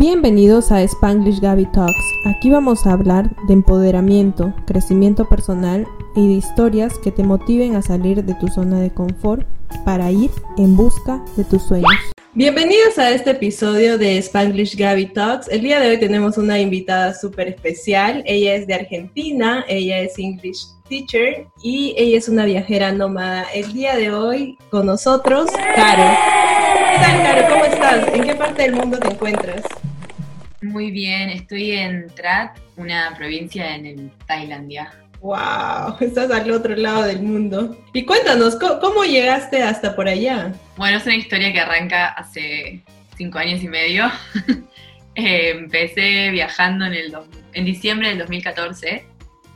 Bienvenidos a Spanglish Gaby Talks. Aquí vamos a hablar de empoderamiento, crecimiento personal y de historias que te motiven a salir de tu zona de confort para ir en busca de tus sueños. Bienvenidos a este episodio de Spanglish Gaby Talks. El día de hoy tenemos una invitada súper especial. Ella es de Argentina, ella es English teacher y ella es una viajera nómada. El día de hoy con nosotros, Caro. ¿Qué tal, Caro? ¿Cómo estás? ¿En qué parte del mundo te encuentras? Muy bien, estoy en Trat, una provincia en Tailandia. ¡Wow! Estás al otro lado del mundo. Y cuéntanos, ¿cómo, llegaste hasta por allá? Bueno, es una historia que arranca hace cinco años y medio. Eh, empecé viajando en, el, en diciembre del 2014,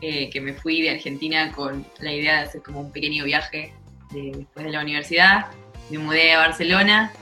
eh, que me fui de Argentina con la idea de hacer como un pequeño viaje después de la universidad. Me mudé a Barcelona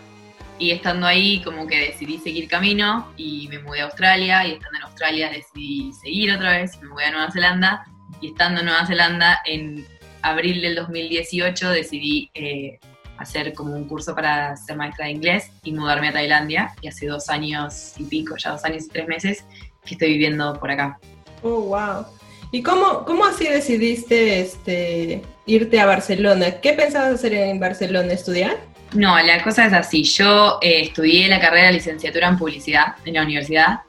y estando ahí como que decidí seguir camino y me mudé a Australia y estando en Australia decidí seguir otra vez y me mudé a Nueva Zelanda y estando en Nueva Zelanda en abril del 2018 decidí eh, hacer como un curso para ser maestra de inglés y mudarme a Tailandia y hace dos años y pico, ya dos años y tres meses que estoy viviendo por acá. Oh, wow. ¿Y cómo, cómo así decidiste este, irte a Barcelona? ¿Qué pensabas hacer en Barcelona? ¿Estudiar? No, la cosa es así. Yo eh, estudié la carrera de licenciatura en publicidad en la universidad.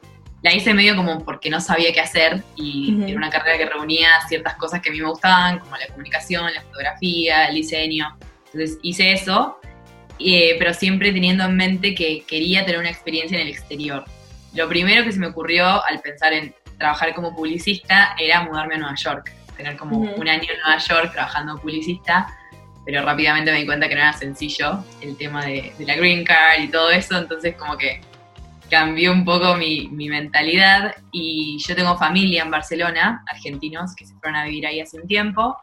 La hice medio como porque no sabía qué hacer y era una carrera que reunía ciertas cosas que a mí me gustaban, como la comunicación, la fotografía, el diseño. Entonces hice eso, eh, pero siempre teniendo en mente que quería tener una experiencia en el exterior. Lo primero que se me ocurrió al pensar en trabajar como publicista era mudarme a Nueva York, tener como un año en Nueva York trabajando publicista pero rápidamente me di cuenta que no era sencillo el tema de, la green card y todo eso, entonces como que cambió un poco mi, mentalidad. Y yo tengo familia en Barcelona, argentinos que se fueron a vivir ahí hace un tiempo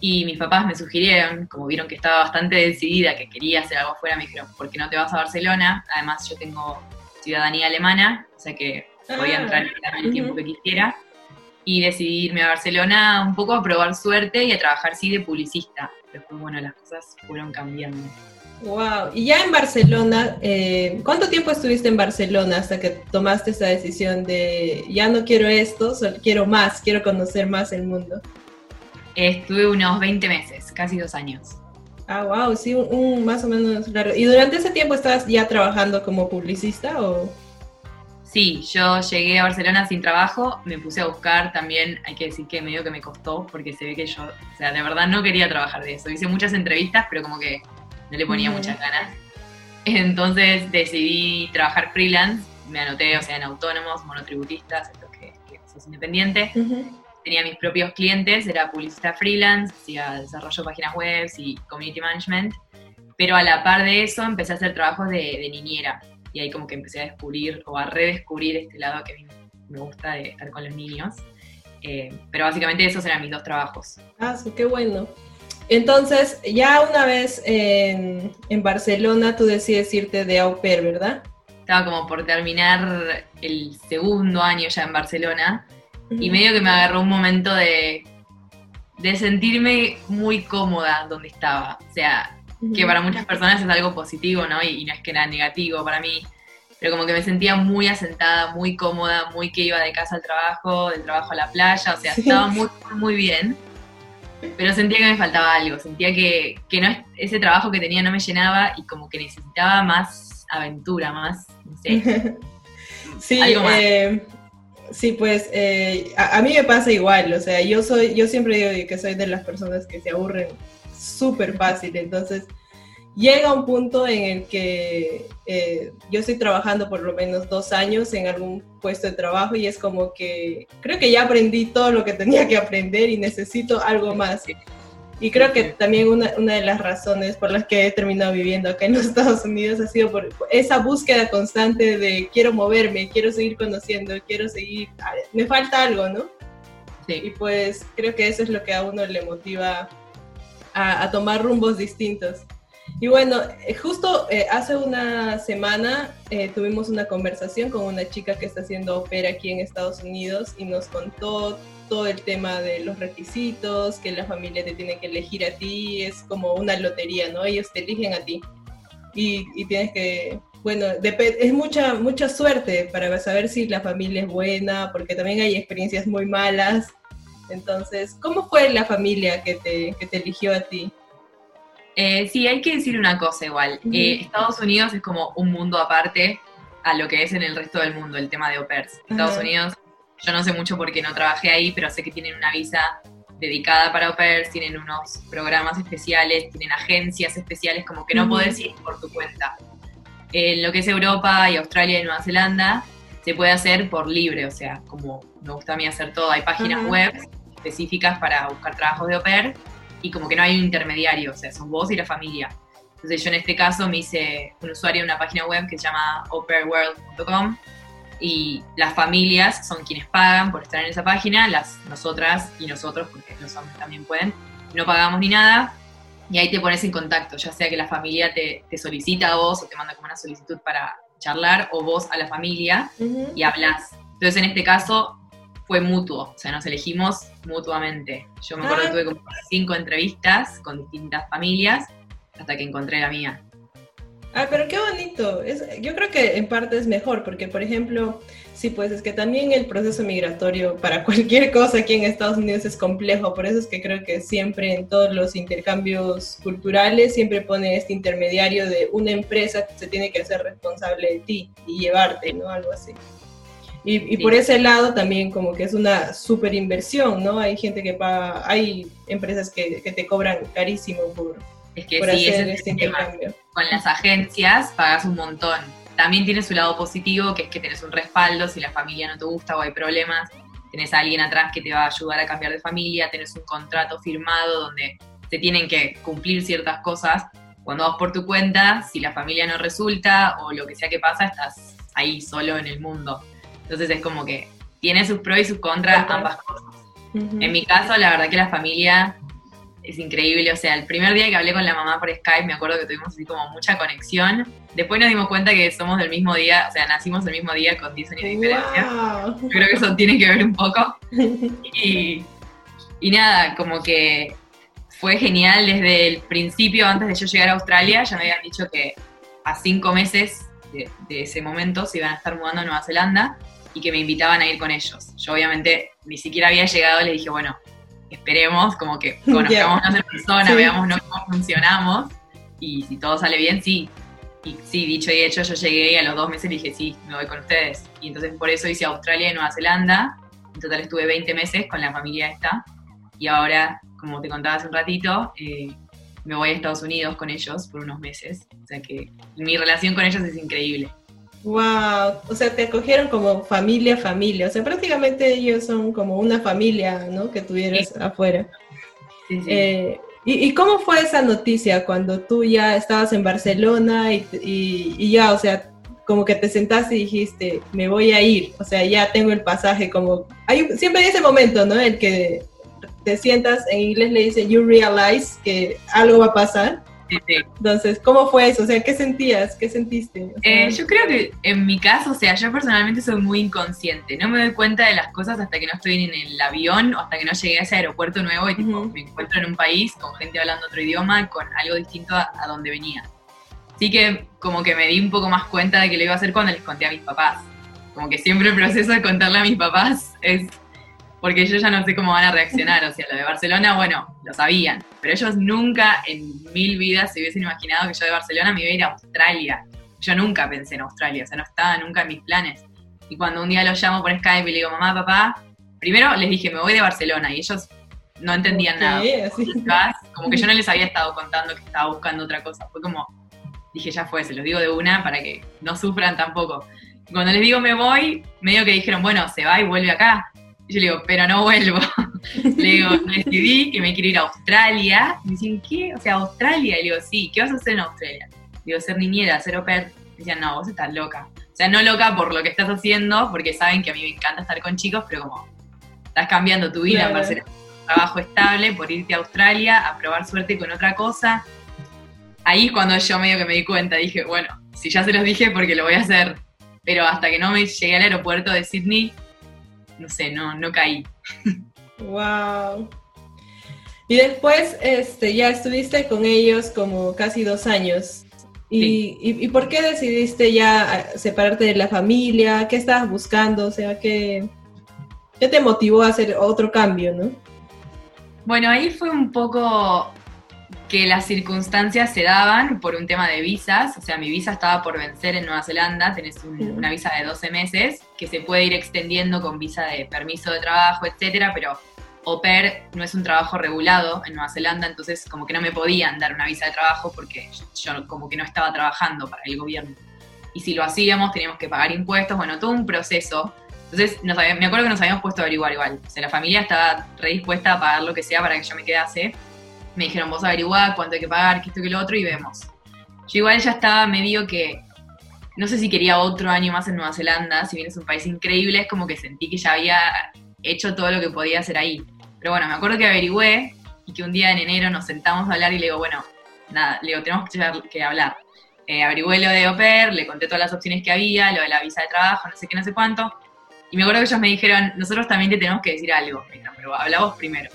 y mis papás me sugirieron, como vieron que estaba bastante decidida, que quería hacer algo afuera, me dijeron, ¿por qué no te vas a Barcelona? Además yo tengo ciudadanía alemana, o sea que podía ah, entrar el tiempo que quisiera y decidí irme a Barcelona un poco a probar suerte y a trabajar sí de publicista después, bueno, las cosas fueron cambiando. Wow, y ya en Barcelona, eh, ¿cuánto tiempo estuviste en Barcelona hasta que tomaste esa decisión de ya no quiero esto, solo quiero más, quiero conocer más el mundo? Estuve unos 20 meses, casi dos años. Ah, wow, sí, un, más o menos largo. ¿Y durante ese tiempo estabas ya trabajando como publicista o...? Sí, yo llegué a Barcelona sin trabajo, me puse a buscar también, hay que decir que medio que me costó, porque se ve que yo, o sea, de verdad no quería trabajar de eso. Hice muchas entrevistas, pero como que no le ponía muchas ganas. Entonces decidí trabajar freelance, me anoté, o sea, en autónomos, monotributistas, esto que, que sos independiente. Tenía mis propios clientes, era publicista freelance, hacía desarrollo de páginas web y community management. Pero a la par de eso empecé a hacer trabajos de, de niñera y ahí como que empecé a descubrir o a redescubrir este lado que a mí me gusta de estar con los niños. Eh, pero básicamente esos eran mis dos trabajos. Ah, sí, qué bueno. Entonces, ya una vez en, en, Barcelona, tú decides irte de au pair, ¿verdad? Estaba como por terminar el segundo año ya en Barcelona y medio que me agarró un momento de, de sentirme muy cómoda donde estaba. O sea, que para muchas personas es algo positivo, ¿no? Y, no es que era negativo para mí, pero como que me sentía muy asentada, muy cómoda, muy que iba de casa al trabajo, del trabajo a la playa, o sea, estaba muy, muy bien, pero sentía que me faltaba algo, sentía que, que no ese trabajo que tenía no me llenaba y como que necesitaba más aventura, más, no sé. sí, Eh, sí, pues eh, a, a, mí me pasa igual, o sea, yo soy, yo siempre digo que soy de las personas que se aburren súper fácil. Entonces, llega un punto en el que eh, yo estoy trabajando por lo menos dos años en algún puesto de trabajo y es como que creo que ya aprendí todo lo que tenía que aprender y necesito algo más. Y creo que también una, una de las razones por las que he terminado viviendo acá en los Estados Unidos ha sido por esa búsqueda constante de quiero moverme, quiero seguir conociendo, quiero seguir, me falta algo, ¿no? Sí. Y pues creo que eso es lo que a uno le motiva a, tomar rumbos distintos. Y bueno, eh, justo eh, hace una semana eh, tuvimos una conversación con una chica que está haciendo ópera aquí en Estados Unidos y nos contó todo el tema de los requisitos, que la familia te tiene que elegir a ti, es como una lotería, ¿no? Ellos te eligen a ti y, y tienes que bueno, es mucha, mucha suerte para saber si la familia es buena, porque también hay experiencias muy malas. Entonces, ¿cómo fue la familia que te, que te eligió a ti? Eh, sí, hay que decir una cosa igual. Eh, Estados Unidos es como un mundo aparte a lo que es en el resto del mundo, el tema de au pairs. Estados Unidos, yo no sé mucho porque no trabajé ahí, pero sé que tienen una visa dedicada para au pairs, tienen unos programas especiales, tienen agencias especiales, como que no podés ir por tu cuenta. En lo que es Europa y Australia y Nueva Zelanda, se puede hacer por libre, o sea, como me gusta a mí hacer todo, hay páginas web específicas para buscar trabajos de au pair y como que no hay un intermediario, o sea, son vos y la familia. Entonces yo en este caso me hice un usuario de una página web que se llama operaworld.com y las familias son quienes pagan por estar en esa página, las nosotras y nosotros, porque los hombres también pueden, no pagamos ni nada y ahí te pones en contacto, ya sea que la familia te, solicita a vos o te manda como una solicitud para charlar o vos a la familia y hablas. Entonces en este caso fue mutuo, o sea, nos elegimos mutuamente. Yo me acuerdo que tuve como cinco entrevistas con distintas familias hasta que encontré la mía. Ah, pero qué bonito. yo creo que en parte es mejor, porque por ejemplo, sí, pues es que también el proceso migratorio para cualquier cosa aquí en Estados Unidos es complejo. Por eso es que creo que siempre en todos los intercambios culturales siempre pone este intermediario de una empresa que se tiene que hacer responsable de ti y llevarte, ¿no? Algo así. Y, por ese lado también como que es una super inversión, ¿no? Hay gente que paga, hay empresas que, te cobran carísimo por, es que sí, hacer este intercambio. Con las agencias pagas un montón. También tiene su lado positivo, que es que tenés un respaldo si la familia no te gusta o hay problemas. Tenés a alguien atrás que te va a ayudar a cambiar de familia, tenés un contrato firmado donde te tienen que cumplir ciertas cosas. Cuando vas por tu cuenta, si la familia no resulta o lo que sea que pasa, estás ahí solo en el mundo. Entonces es como que tiene sus pros y sus contras ambas cosas. En mi caso, la verdad que la familia es increíble. O sea, el primer día que hablé con la mamá por Skype, me acuerdo que tuvimos así como mucha conexión. Después nos dimos cuenta que somos del mismo día, o sea, nacimos el mismo día con 10 años de diferencia. Yo creo que eso tiene que ver un poco. Y, y nada, como que fue genial desde el principio, antes de yo llegar a Australia, ya me habían dicho que a cinco meses de, de ese momento se iban a estar mudando a Nueva Zelanda y que me invitaban a ir con ellos. Yo obviamente ni siquiera había llegado, le dije, bueno, esperemos, como que conozcamos en persona, veamos cómo funcionamos y si todo sale bien, sí. Y sí, dicho y hecho, yo llegué y a los dos meses dije, sí, me voy con ustedes. Y entonces por eso hice Australia y Nueva Zelanda. En total estuve 20 meses con la familia esta. Y ahora, como te contaba hace un ratito, eh, me voy a Estados Unidos con ellos por unos meses. O sea que mi relación con ellos es increíble. Wow, o sea, te acogieron como familia, familia, o sea, prácticamente ellos son como una familia, ¿no? Que tuvieras afuera. Eh, ¿y, cómo fue esa noticia cuando tú ya estabas en Barcelona y, ya, o sea, como que te sentaste y dijiste, me voy a ir, o sea, ya tengo el pasaje, como, hay, siempre hay ese momento, ¿no? El que te sientas, en inglés le dice, you realize que algo va a pasar. Entonces, ¿cómo fue eso? O sea, ¿qué sentías? ¿Qué sentiste? Eh, yo creo que en mi caso, o sea, yo personalmente soy muy inconsciente. No me doy cuenta de las cosas hasta que no estoy en el avión o hasta que no llegué a ese aeropuerto nuevo y me encuentro en un país con gente hablando otro idioma, con algo distinto a, a donde venía. Así que como que me di un poco más cuenta de que lo iba a hacer cuando les conté a mis papás. Como que siempre el proceso de contarle a mis papás es porque yo ya no sé cómo van a reaccionar. O sea, lo de Barcelona, bueno, lo sabían, pero ellos nunca en mil vidas se hubiesen imaginado que yo de Barcelona me iba a ir a Australia. Yo nunca pensé en Australia, o sea, no estaba nunca en mis planes. Y cuando un día los llamo por Skype y le digo, mamá, papá, primero les dije, me voy de Barcelona, y ellos no entendían nada. Como que yo no les había estado contando que estaba buscando otra cosa. Fue como, dije, ya fue, se los digo de una para que no sufran tampoco. cuando les digo me voy, medio que dijeron, bueno, se va y vuelve acá. Y yo le digo, pero no vuelvo. le digo, decidí que me quiero ir a Australia. Y me dicen, ¿qué? O sea, Australia. Y le digo, sí, ¿qué vas a hacer en Australia? Le digo, ser niñera, ser au pair. Me decían, no, vos estás loca. O sea, no loca por lo que estás haciendo, porque saben que a mí me encanta estar con chicos, pero como estás cambiando tu vida para hacer un trabajo estable, por irte a Australia, a probar suerte con otra cosa. Ahí es cuando yo medio que me di cuenta, dije, bueno, si ya se los dije, porque lo voy a hacer. Pero hasta que no me llegué al aeropuerto de Sydney, no sé, no, no caí. Wow. Y después este, ya estuviste con ellos como casi dos años. ¿Y, y, por qué decidiste ya separarte de la familia? ¿Qué estabas buscando? O sea, ¿qué, ¿qué te motivó a hacer otro cambio, no? Bueno, ahí fue un poco que las circunstancias se daban por un tema de visas, o sea, mi visa estaba por vencer en Nueva Zelanda, tenés una visa de 12 meses que se puede ir extendiendo con visa de permiso de trabajo, etcétera, pero au pair no es un trabajo regulado en Nueva Zelanda, entonces como que no me podían dar una visa de trabajo porque yo, como que no estaba trabajando para el gobierno. Y si lo hacíamos teníamos que pagar impuestos, bueno, todo un proceso. Entonces me acuerdo que nos habíamos puesto a averiguar igual. O sea, la familia estaba redispuesta a pagar lo que sea para que yo me quedase me dijeron, vos averiguá cuánto hay que pagar, que esto que lo otro, y vemos. Yo igual ya estaba medio que, no sé si quería otro año más en Nueva Zelanda, si bien es un país increíble, es como que sentí que ya había hecho todo lo que podía hacer ahí. Pero bueno, me acuerdo que averigüé y que un día en enero nos sentamos a hablar y le digo, bueno, nada, le digo, tenemos que hablar. Eh, averigüé lo de Oper, le conté todas las opciones que había, lo de la visa de trabajo, no sé qué, no sé cuánto. Y me acuerdo que ellos me dijeron, nosotros también te tenemos que decir algo, pero hablamos primero.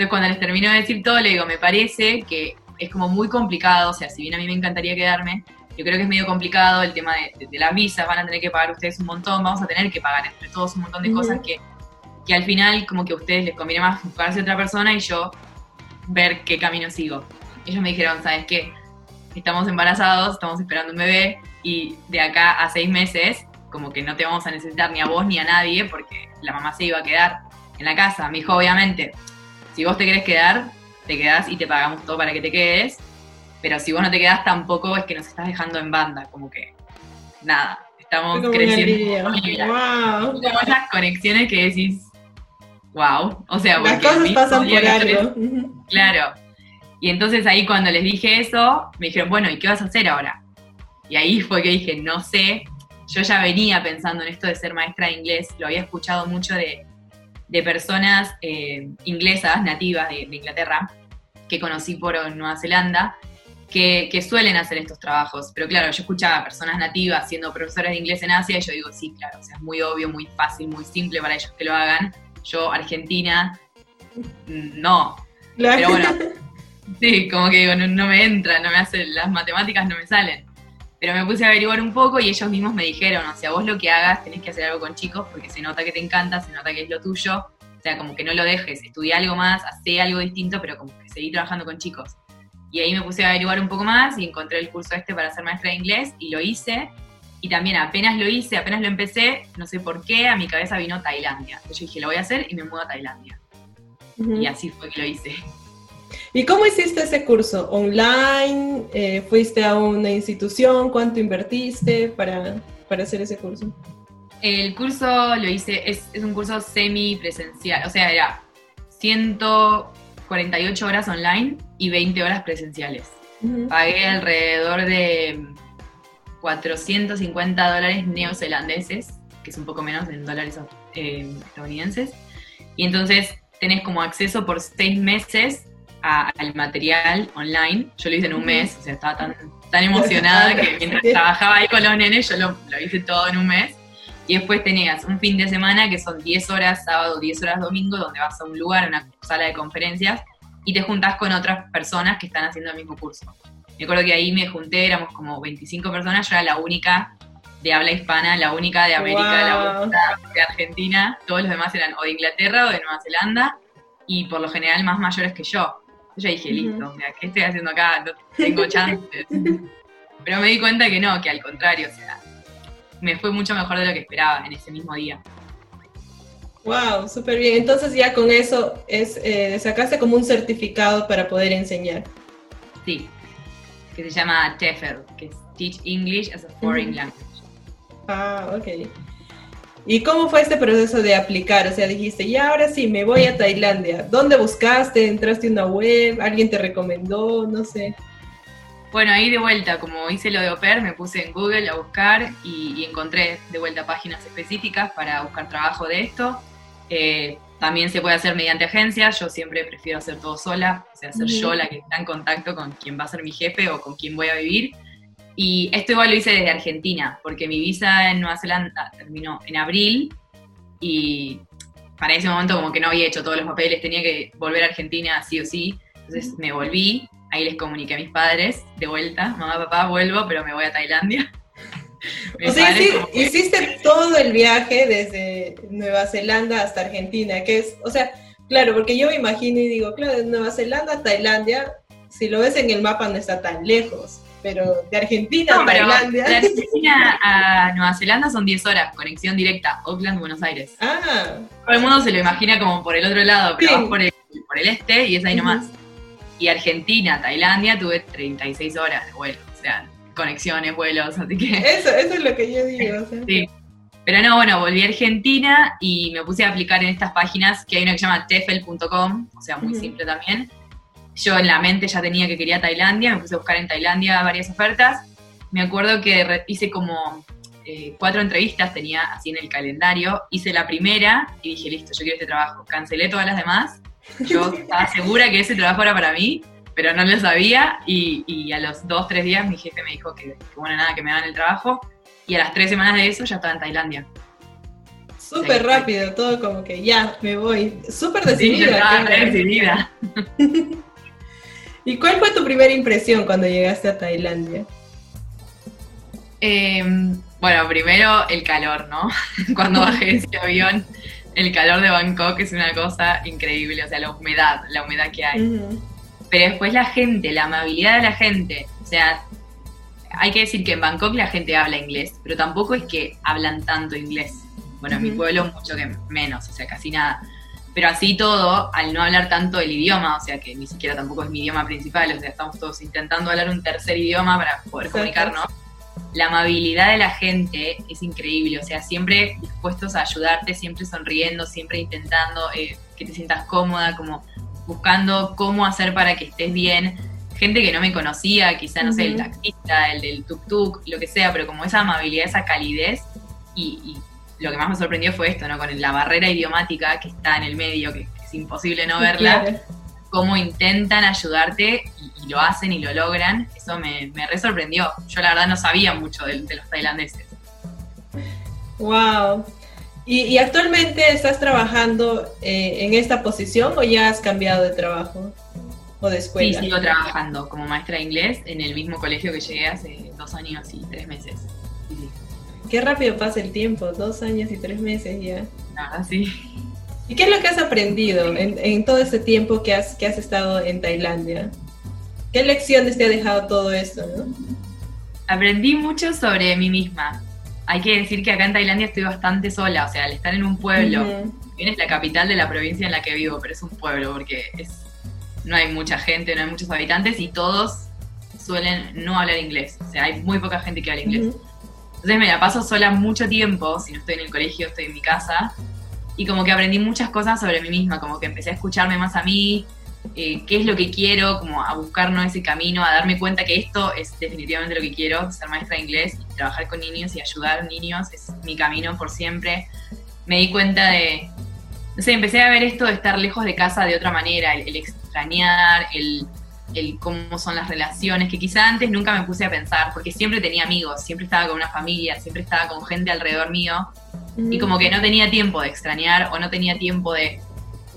Entonces cuando les termino de decir todo, le digo, me parece que es como muy complicado, o sea, si bien a mí me encantaría quedarme, yo creo que es medio complicado el tema de, las visas, van a tener que pagar ustedes un montón, vamos a tener que pagar entre todos un montón de cosas que, que al final como que a ustedes les conviene más buscarse otra persona y yo ver qué camino sigo. Ellos me dijeron, ¿sabes qué? Estamos embarazados, estamos esperando un bebé y de acá a seis meses como que no te vamos a necesitar ni a vos ni a nadie porque la mamá se iba a quedar en la casa. Me dijo, obviamente, si vos te querés quedar, te quedás y te pagamos todo para que te quedes. Pero si vos no te quedás, tampoco es que nos estás dejando en banda, como que nada, estamos creciendo. Wow. Como esas conexiones que decís, wow. O sea, las cosas pasan por algo. Claro. Y entonces ahí cuando les dije eso, me dijeron, bueno, ¿y qué vas a hacer ahora? Y ahí fue que dije, no sé. Yo ya venía pensando en esto de ser maestra de inglés, lo había escuchado mucho de, de personas eh, inglesas, nativas de, Inglaterra, que conocí por Nueva Zelanda, que, suelen hacer estos trabajos. Pero claro, yo escuchaba a personas nativas siendo profesores de inglés en Asia y yo digo, sí, claro, o sea, es muy obvio, muy fácil, muy simple para ellos que lo hagan. Yo, Argentina, no. Pero bueno, sí, como que digo, no, no me entra, no me hace, las matemáticas no me salen. Pero me puse a averiguar un poco y ellos mismos me dijeron, o sea, vos lo que hagas tenés que hacer algo con chicos porque se nota que te encanta, se nota que es lo tuyo. O sea, como que no lo dejes, estudia algo más, hace algo distinto, pero como que seguí trabajando con chicos. Y ahí me puse a averiguar un poco más y encontré el curso este para ser maestra de inglés y lo hice. Y también apenas lo hice, apenas lo empecé, no sé por qué, a mi cabeza vino Tailandia. Entonces yo dije, lo voy a hacer y me mudo a Tailandia. Y así fue que lo hice. ¿Y cómo hiciste ese curso? ¿Online? Eh, ¿Fuiste a una institución? ¿Cuánto invertiste para, hacer ese curso? El curso lo hice, es, un curso semi-presencial, o sea, era 148 horas online y 20 horas presenciales. Pagué alrededor de 450 dólares neozelandeses, que es un poco menos en dólares eh, estadounidenses. Y entonces tenés como acceso por seis meses al material online. Yo lo hice en un mes, o sea, estaba tan, tan emocionada que mientras trabajaba ahí con los nenes, yo lo, hice todo en un mes. Y después tenías un fin de semana que son 10 horas sábado, 10 horas domingo, donde vas a un lugar, a una sala de conferencias, y te juntas con otras personas que están haciendo el mismo curso. Me acuerdo que ahí me junté, éramos como 25 personas, yo era la única de habla hispana, la única de América, la única de Argentina, todos los demás eran o de Inglaterra o de Nueva Zelanda, y por lo general más mayores que yo. Yo dije, listo, ¿qué estoy haciendo acá? No tengo chances. Pero me di cuenta que no, que al contrario, o sea, me fue mucho mejor de lo que esperaba en ese mismo día. Wow, súper bien. Entonces ya con eso es eh, sacaste como un certificado para poder enseñar. Sí, que se llama TEFL, que es Teach English as a Foreign Language. Ah, ok. ¿Y cómo fue este proceso de aplicar? O sea, dijiste, ya ahora sí, me voy a Tailandia. ¿Dónde buscaste? ¿Entraste a una web? ¿Alguien te recomendó? No sé. Bueno, ahí de vuelta, como hice lo de Oper, me puse en Google a buscar y, encontré de vuelta páginas específicas para buscar trabajo de esto. Eh, también se puede hacer mediante agencias, yo siempre prefiero hacer todo sola, o sea, ser yo la que está en contacto con quien va a ser mi jefe o con quien voy a vivir. Y esto igual lo hice desde Argentina, porque mi visa en Nueva Zelanda terminó en abril y para ese momento como que no había hecho todos los papeles, tenía que volver a Argentina sí o sí, entonces me volví ahí les comuniqué a mis padres de vuelta, mamá, papá, vuelvo, pero me voy a Tailandia. o sea, hiciste todo el viaje desde Nueva Zelanda hasta Argentina, que es, o sea, claro, porque yo me imagino y digo, claro, de Nueva Zelanda a Tailandia, si lo ves en el mapa no está tan lejos, pero de Argentina a Tailandia. De Argentina a Nueva Zelanda son 10 horas, conexión directa, Auckland, Buenos Aires. Ah. Todo el mundo se lo imagina como por el otro lado, pero vas por el, por el este y es ahí nomás. Y Argentina, Tailandia, tuve 36 horas de vuelo, o sea, conexiones, vuelos, así que... Eso, eso es lo que yo digo. Sí. Pero no, bueno, volví a Argentina y me puse a aplicar en estas páginas, que hay una que se llama tefel.com, o sea, muy simple también. Yo en la mente ya tenía que quería Tailandia, me puse a buscar en Tailandia varias ofertas. Me acuerdo que hice como eh, cuatro entrevistas, tenía así en el calendario. Hice la primera y dije, listo, yo quiero este trabajo. Cancelé todas las demás. Yo estaba segura que ese trabajo era para mí, pero no lo sabía. Y, a los dos, tres días mi jefe me dijo que, bueno, nada, que me daban el trabajo. Y a las tres semanas de eso ya estaba en Tailandia. Súper rápido, todo como que ya, me voy. Súper decidida. Sí, decidida. ¿Y cuál fue tu primera impresión cuando llegaste a Tailandia? Em, bueno, primero el calor, ¿no? Cuando bajé ese avión, el calor de Bangkok es una cosa increíble, o sea, la humedad, la humedad que hay. Pero después la gente, la amabilidad de la gente, o sea, hay que decir que en Bangkok la gente habla inglés, pero tampoco es que hablan tanto inglés. Bueno, en mi pueblo mucho que menos, o sea, casi nada. Pero así todo, al no hablar tanto el idioma, o sea que ni siquiera tampoco es mi idioma principal, o sea, estamos todos intentando hablar un tercer idioma para poder comunicarnos. La amabilidad de la gente es increíble, o sea, siempre dispuestos a ayudarte, siempre sonriendo, siempre intentando eh, que te sientas cómoda, como buscando cómo hacer para que estés bien. Gente que no me conocía, quizá, no sé, el taxista, el del tuk-tuk, lo que sea, pero como esa amabilidad, esa calidez y lo que más me sorprendió fue esto, ¿no? Con la barrera idiomática que está en el medio, que es imposible no verla, cómo intentan ayudarte y, lo hacen y lo logran, eso me, me re sorprendió. Yo la verdad no sabía mucho de, los tailandeses. Wow. ¿Y, actualmente estás trabajando eh, en esta posición o ya has cambiado de trabajo o de escuela? Sí, sigo trabajando como maestra de inglés en el mismo colegio que llegué hace dos años y tres meses. Qué rápido pasa el tiempo, dos años y tres meses ya. Ah, sí. ¿Y qué es lo que has aprendido en, todo ese tiempo que has, que has estado en Tailandia? ¿Qué lecciones te ha dejado todo esto? Aprendí mucho sobre mí misma. Hay que decir que acá en Tailandia estoy bastante sola, o sea, al estar en un pueblo, bien es la capital de la provincia en la que vivo, pero es un pueblo porque es, no hay mucha gente, no hay muchos habitantes y todos suelen no hablar inglés. O sea, hay muy poca gente que habla inglés. Entonces me la paso sola mucho tiempo, si no estoy en el colegio, estoy en mi casa, y como que aprendí muchas cosas sobre mí misma, como que empecé a escucharme más a mí, eh, qué es lo que quiero, como a buscar ese camino, a darme cuenta que esto es definitivamente lo que quiero, ser maestra de inglés y trabajar con niños y ayudar a niños es mi camino por siempre. Me di cuenta de, no sé, empecé a ver esto de estar lejos de casa de otra manera, el extrañar, el el cómo son las relaciones, que quizá antes nunca me puse a pensar, porque siempre tenía amigos, siempre estaba con una familia, siempre estaba con gente alrededor mío, y como que no tenía tiempo de extrañar o no tenía tiempo de,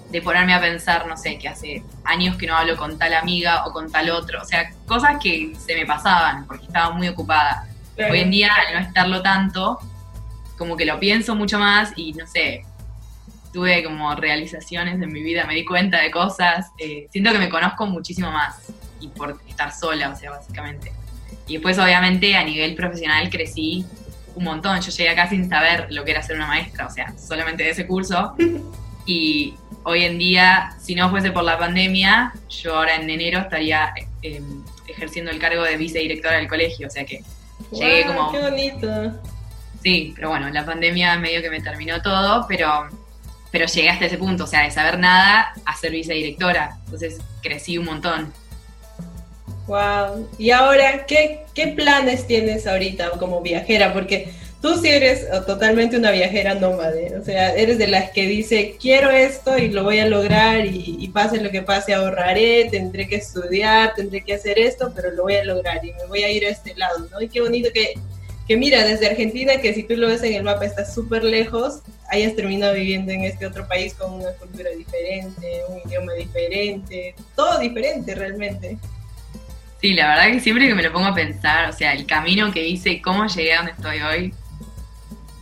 de ponerme a pensar, no sé, que hace años que no hablo con tal amiga o con tal otro, o sea, cosas que se me pasaban porque estaba muy ocupada. Hoy en día, al no estarlo tanto, como que lo pienso mucho más y no sé, tuve como realizaciones en mi vida, me di cuenta de cosas, eh, siento que me conozco muchísimo más y por estar sola, o sea, básicamente. Y después obviamente a nivel profesional crecí un montón, yo llegué acá sin saber lo que era ser una maestra, o sea, solamente de ese curso. Y hoy en día, si no fuese por la pandemia, yo ahora en enero estaría em, ejerciendo el cargo de vicedirectora del colegio, o sea que llegué como... ¡Qué bonito! Sí, pero bueno, la pandemia medio que me terminó todo, pero pero llegué hasta ese punto, o sea, de saber nada a ser vicedirectora. Entonces crecí un montón. Wow. Y ahora, ¿qué, ¿qué planes tienes ahorita como viajera? Porque tú sí eres totalmente una viajera nómade, o sea, eres de las que dice, quiero esto y lo voy a lograr y, y, pase lo que pase, ahorraré, tendré que estudiar, tendré que hacer esto, pero lo voy a lograr y me voy a ir a este lado, ¿no? Y qué bonito que que mira, desde Argentina, que si tú lo ves en el mapa está súper lejos, hayas terminado viviendo en este otro país con una cultura diferente, un idioma diferente, todo diferente realmente. Sí, la verdad que siempre que me lo pongo a pensar, o sea, el camino que hice, cómo llegué a donde estoy hoy,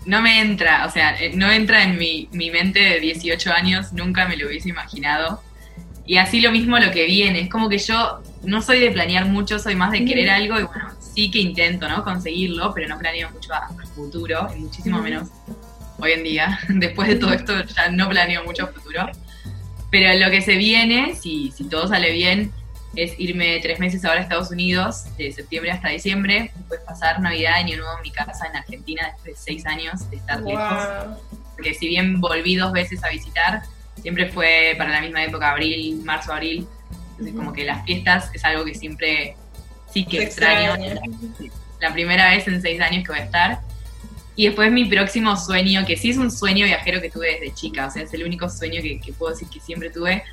no me entra, o sea, eh, no entra en mi, mi mente de 18 años, nunca me lo hubiese imaginado. Y así lo mismo lo que viene, es como que yo no soy de planear mucho, soy más de querer algo y bueno, sí que intento, ¿no? Conseguirlo, pero no planeo mucho a, futuro, y muchísimo menos hoy en día. Después de todo esto ya no planeo mucho a futuro. Pero lo que se viene, si, si todo sale bien, es irme tres meses ahora a Estados Unidos, de septiembre hasta diciembre, después pasar Navidad y Año Nuevo en mi casa en Argentina después de seis años de estar lejos. Porque si bien volví dos veces a visitar, siempre fue para la misma época, abril, marzo, abril. Entonces, como que las fiestas es algo que siempre sí que extraño. La, primera vez en seis años que voy a estar. Y después mi próximo sueño, que sí es un sueño viajero que tuve desde chica, o sea, es el único sueño que, que puedo decir que siempre tuve,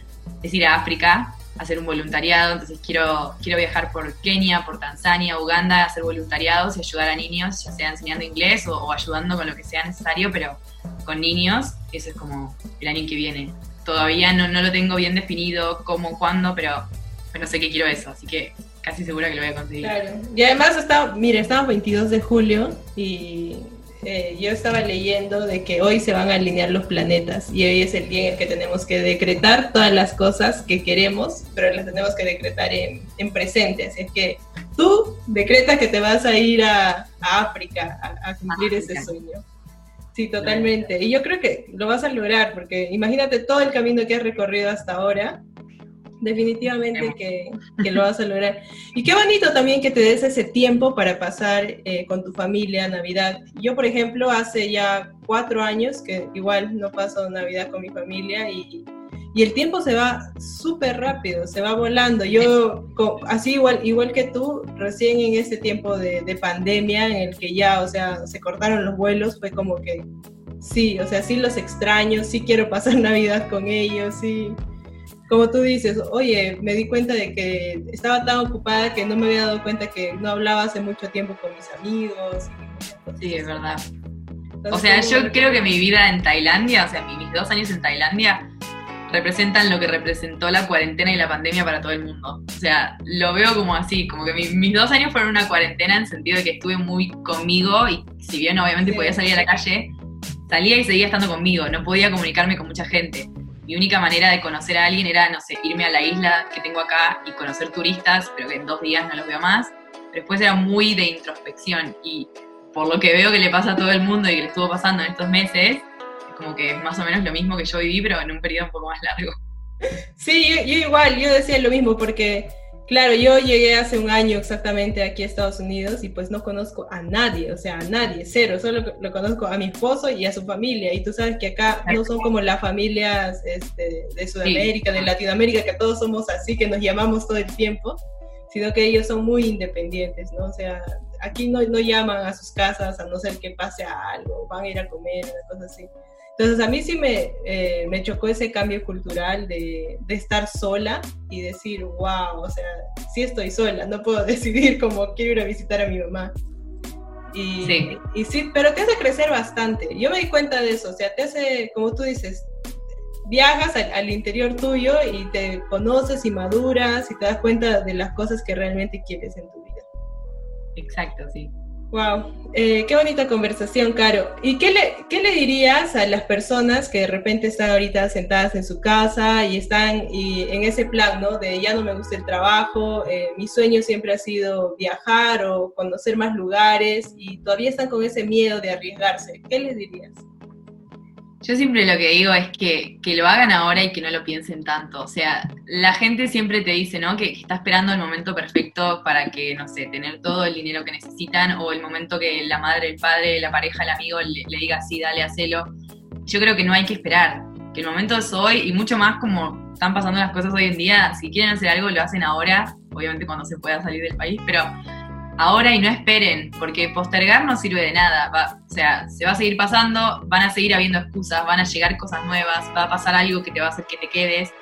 es ir a África, hacer un voluntariado, entonces quiero, quiero viajar por Kenia, por Tanzania, Uganda, hacer voluntariados y ayudar a niños, ya sea enseñando inglés o, ayudando con lo que sea necesario, pero con niños, eso es como el año que viene. Todavía no, no lo tengo bien definido cómo, cuándo, pero, pero sé que quiero eso, así que casi segura que lo voy a conseguir. Claro. Y además, está, mire, estamos 22 de julio y eh, yo estaba leyendo de que hoy se van a alinear los planetas y hoy es el día en el que tenemos que decretar todas las cosas que queremos, pero las tenemos que decretar en, en presente. Así es que tú decretas que te vas a ir a, África a, cumplir ese sueño. Sí, totalmente. Y yo creo que lo vas a lograr, porque imagínate todo el camino que has recorrido hasta ahora definitivamente que, lo vas a lograr. Y qué bonito también que te des ese tiempo para pasar eh, con tu familia Navidad. Yo, por ejemplo, hace ya cuatro años que igual no paso Navidad con mi familia y, el tiempo se va súper rápido, se va volando. Yo, así igual, igual que tú, recién en ese tiempo de, de pandemia en el que ya, o sea, se cortaron los vuelos, fue como que sí, o sea, sí los extraño, sí quiero pasar Navidad con ellos, sí como tú dices, oye, me di cuenta de que estaba tan ocupada que no me había dado cuenta que no hablaba hace mucho tiempo con mis amigos. sí, es verdad. o sea, yo creo que mi vida en Tailandia, o sea, mis dos años en Tailandia, representan lo que representó la cuarentena y la pandemia para todo el mundo. O sea, lo veo como así, como que mis dos años fueron una cuarentena en sentido de que estuve muy conmigo y si bien obviamente podía salir a la calle, salía y seguía estando conmigo, no podía comunicarme con mucha gente mi única manera de conocer a alguien era, no sé, irme a la isla que tengo acá y conocer turistas, pero que en dos días no los veo más. Después era muy de introspección y por lo que veo que le pasa a todo el mundo y que le estuvo pasando en estos meses, es como que es más o menos lo mismo que yo viví, pero en un periodo un poco más largo. Sí, yo igual, yo decía lo mismo porque Claro, yo llegué hace un año exactamente aquí a Estados Unidos y pues no conozco a nadie, o sea, a nadie, cero, solo lo conozco a mi esposo y a su familia. Y tú sabes que acá no son como las familias este, de Sudamérica, de Latinoamérica, que todos somos así, que nos llamamos todo el tiempo, sino que ellos son muy independientes, ¿no? O sea, aquí no, no llaman a sus casas a no ser que pase algo, van a ir a comer, una cosa así. Entonces a mí sí me, eh, me chocó ese cambio cultural de, de, estar sola y decir, wow, o sea, sí estoy sola, no puedo decidir cómo quiero ir a visitar a mi mamá. Y sí. y sí, pero te hace crecer bastante. Yo me di cuenta de eso, o sea, te hace, como tú dices, viajas al, al, interior tuyo y te conoces y maduras y te das cuenta de las cosas que realmente quieres en tu vida. Exacto, sí. Wow, eh, qué bonita conversación, Caro. ¿Y qué le, qué le dirías a las personas que de repente están ahorita sentadas en su casa y están y en ese plan, ¿no? De ya no me gusta el trabajo, eh, mi sueño siempre ha sido viajar o conocer más lugares y todavía están con ese miedo de arriesgarse. ¿Qué les dirías? Yo siempre lo que digo es que, lo hagan ahora y que no lo piensen tanto. O sea, la gente siempre te dice, ¿no? Que, está esperando el momento perfecto para que, no sé, tener todo el dinero que necesitan o el momento que la madre, el padre, la pareja, el amigo le, diga, sí, dale, hacelo. Yo creo que no hay que esperar, que el momento es hoy y mucho más como están pasando las cosas hoy en día. Si quieren hacer algo, lo hacen ahora, obviamente cuando se pueda salir del país, pero ahora y no esperen, porque postergar no sirve de nada. o sea, se va a seguir pasando, van a seguir habiendo excusas, van a llegar cosas nuevas, va a pasar algo que te va a hacer que te quedes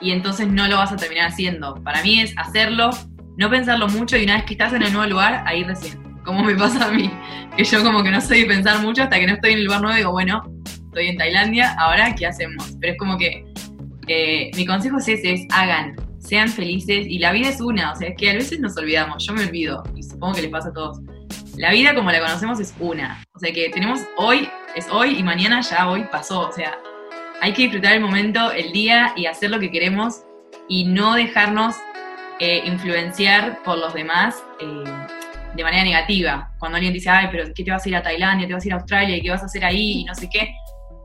y entonces no lo vas a terminar haciendo. Para mí es hacerlo, no pensarlo mucho y una vez que estás en el nuevo lugar, ahí recién. Como me pasa a mí, que yo como que no de pensar mucho hasta que no estoy en el lugar nuevo y digo, bueno, estoy en Tailandia, ahora ¿qué hacemos? Pero es como que eh, mi consejo es ese, es hagan, sean felices y la vida es una, o sea, es que a veces nos olvidamos, yo me olvido y supongo que les pasa a todos. La vida como la conocemos es una, o sea que tenemos hoy, es hoy y mañana ya hoy pasó, o sea, hay que disfrutar el momento, el día y hacer lo que queremos y no dejarnos eh, influenciar por los demás eh, de manera negativa. Cuando alguien dice, ay, pero ¿qué te vas a ir a Tailandia? ¿Te vas a ir a Australia? ¿Y qué vas a hacer ahí? Y no sé qué.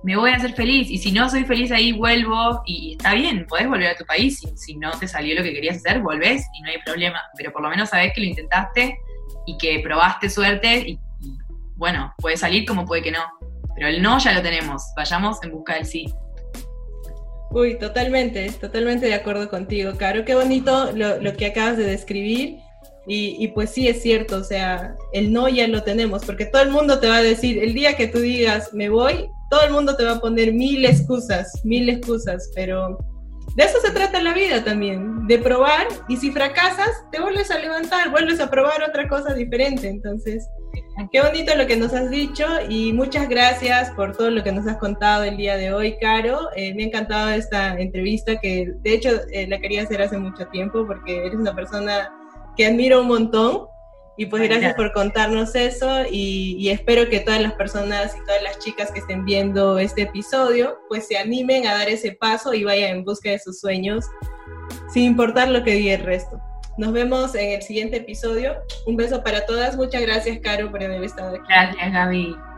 Me voy a hacer feliz. Y si no soy feliz ahí, vuelvo. Y, está bien, podés volver a tu país. Si, no te salió lo que querías hacer, volvés y no hay problema. Pero por lo menos sabés que lo intentaste y que probaste suerte. Y, y bueno, puede salir como puede que no. Pero el no ya lo tenemos. Vayamos en busca del sí. Uy, totalmente, totalmente de acuerdo contigo, Caro. Qué bonito lo, que acabas de describir. Y, pues sí, es cierto, o sea, el no ya lo tenemos, porque todo el mundo te va a decir, el día que tú digas me voy, todo el mundo te va a poner mil excusas, mil excusas, pero de eso se trata la vida también, de probar y si fracasas, te vuelves a levantar, vuelves a probar otra cosa diferente. Entonces, qué bonito lo que nos has dicho y muchas gracias por todo lo que nos has contado el día de hoy, Caro. Eh, me ha encantado esta entrevista que de hecho eh, la quería hacer hace mucho tiempo porque eres una persona que admiro un montón y pues gracias por contarnos eso y, espero que todas las personas y todas las chicas que estén viendo este episodio pues se animen a dar ese paso y vayan en busca de sus sueños sin importar lo que diga el resto. Nos vemos en el siguiente episodio. Un beso para todas. Muchas gracias, Caro, por haber estado aquí. Gracias, Gaby.